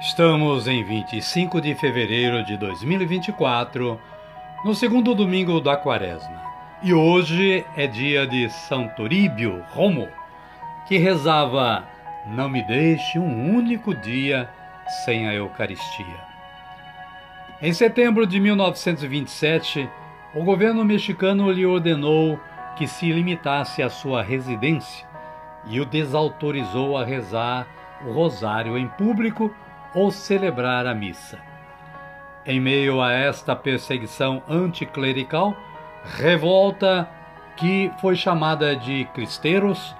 Estamos em 25 de fevereiro de 2024, no segundo domingo da quaresma. E hoje é dia de São Toríbio Romo, que rezava: Não me deixe um único dia sem a Eucaristia. Em setembro de 1927, o governo mexicano lhe ordenou que se limitasse à sua residência e o desautorizou a rezar o rosário em público ou celebrar a missa. Em meio a esta perseguição anticlerical, revolta que foi chamada de Cristeiros,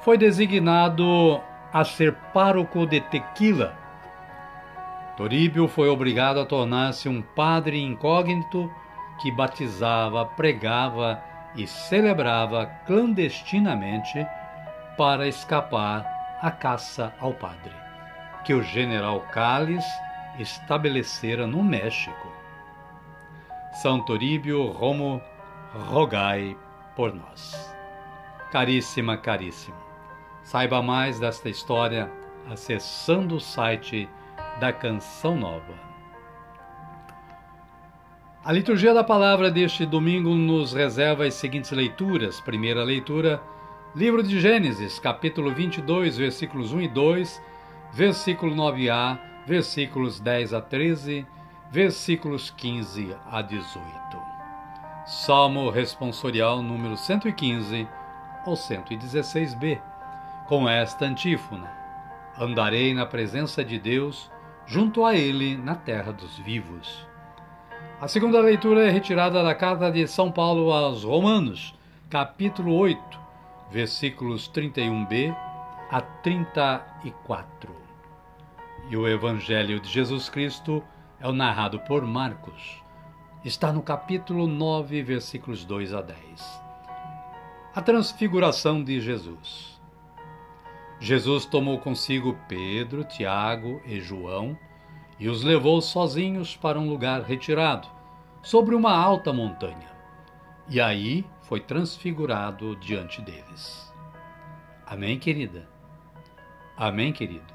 foi designado a ser pároco de Tequila. Toríbio foi obrigado a tornar-se um padre incógnito que batizava, pregava e celebrava clandestinamente para escapar à caça ao padre que o general Calles estabelecera no México. São Toríbio Romo, rogai por nós. Caríssima, caríssimo, saiba mais desta história acessando o site da Canção Nova. A liturgia da palavra deste domingo nos reserva as seguintes leituras. Primeira leitura, livro de Gênesis, capítulo 22, versículos 1 e 2 versículo 9a, versículos 10 a 13, versículos 15 a 18. Salmo responsorial número 115 ou 116b, com esta antífona: Andarei na presença de Deus, junto a Ele na terra dos vivos. A segunda leitura é retirada da carta de São Paulo aos Romanos, capítulo 8, versículos 31b a 34. E o Evangelho de Jesus Cristo é o narrado por Marcos. Está no capítulo 9, versículos 2 a 10. A transfiguração de Jesus. Jesus tomou consigo Pedro, Tiago e João e os levou sozinhos para um lugar retirado, sobre uma alta montanha. E aí foi transfigurado diante deles. Amém, querida? Amém, querido?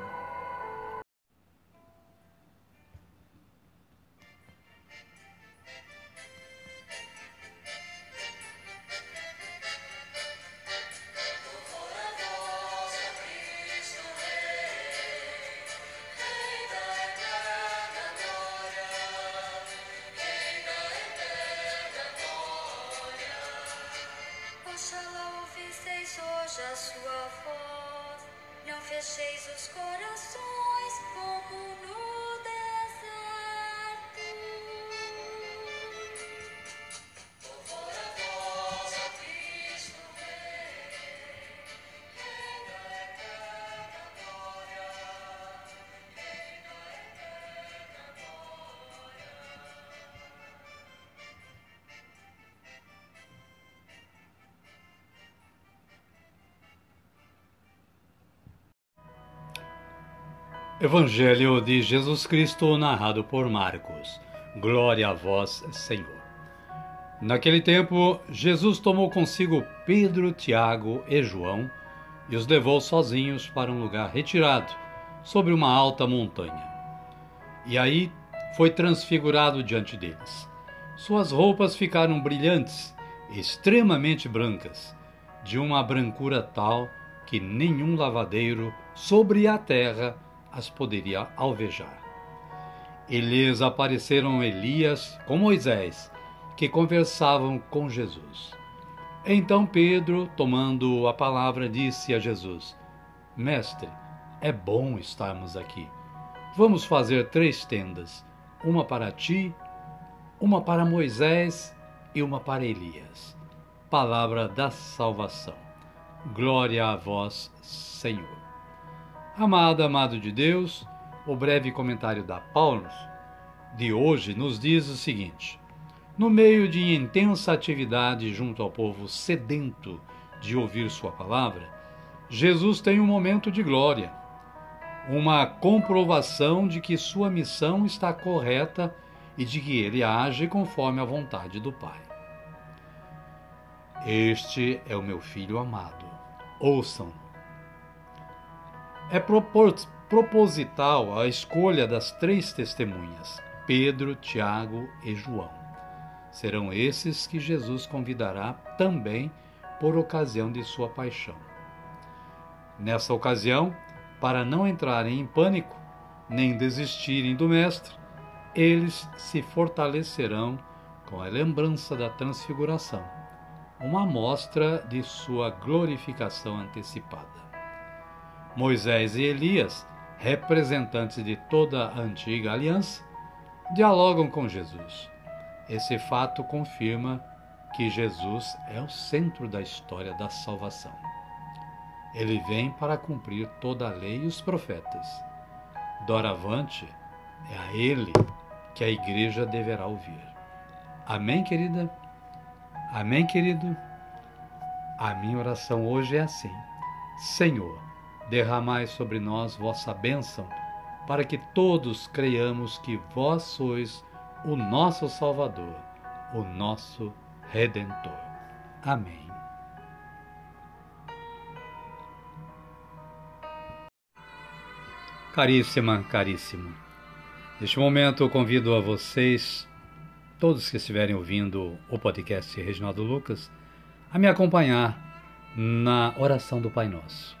Evangelho de Jesus Cristo, narrado por Marcos. Glória a vós, Senhor. Naquele tempo, Jesus tomou consigo Pedro, Tiago e João e os levou sozinhos para um lugar retirado, sobre uma alta montanha. E aí foi transfigurado diante deles. Suas roupas ficaram brilhantes, extremamente brancas, de uma brancura tal que nenhum lavadeiro sobre a terra as poderia alvejar. E lhes apareceram Elias com Moisés, que conversavam com Jesus. Então Pedro, tomando a palavra, disse a Jesus: Mestre, é bom estarmos aqui. Vamos fazer três tendas: uma para ti, uma para Moisés e uma para Elias. Palavra da salvação. Glória a vós, Senhor. Amado, amado de Deus, o breve comentário da Paulo de hoje nos diz o seguinte: No meio de intensa atividade junto ao povo sedento de ouvir Sua palavra, Jesus tem um momento de glória, uma comprovação de que sua missão está correta e de que ele age conforme a vontade do Pai. Este é o meu filho amado. Ouçam é proposital a escolha das três testemunhas, Pedro, Tiago e João. Serão esses que Jesus convidará também por ocasião de sua paixão. Nessa ocasião, para não entrarem em pânico, nem desistirem do Mestre, eles se fortalecerão com a lembrança da transfiguração, uma amostra de sua glorificação antecipada. Moisés e Elias, representantes de toda a antiga aliança, dialogam com Jesus. Esse fato confirma que Jesus é o centro da história da salvação. Ele vem para cumprir toda a lei e os profetas. Doravante, é a Ele que a igreja deverá ouvir. Amém, querida? Amém, querido? A minha oração hoje é assim: Senhor, derramai sobre nós vossa bênção, para que todos creiamos que vós sois o nosso Salvador, o nosso Redentor. Amém. Caríssima, caríssimo. Neste momento eu convido a vocês, todos que estiverem ouvindo o podcast Reginaldo Lucas, a me acompanhar na oração do Pai Nosso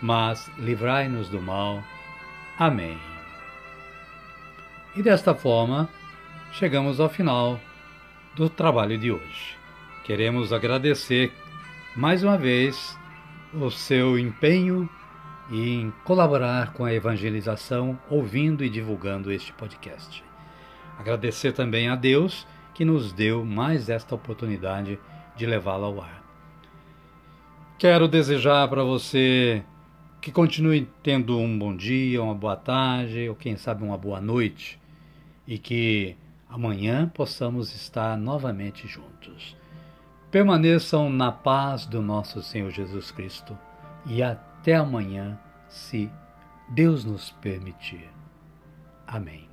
mas livrai-nos do mal. Amém. E desta forma, chegamos ao final do trabalho de hoje. Queremos agradecer mais uma vez o seu empenho em colaborar com a evangelização, ouvindo e divulgando este podcast. Agradecer também a Deus que nos deu mais esta oportunidade de levá-lo ao ar. Quero desejar para você que continue tendo um bom dia, uma boa tarde, ou quem sabe uma boa noite, e que amanhã possamos estar novamente juntos. Permaneçam na paz do nosso Senhor Jesus Cristo e até amanhã, se Deus nos permitir. Amém.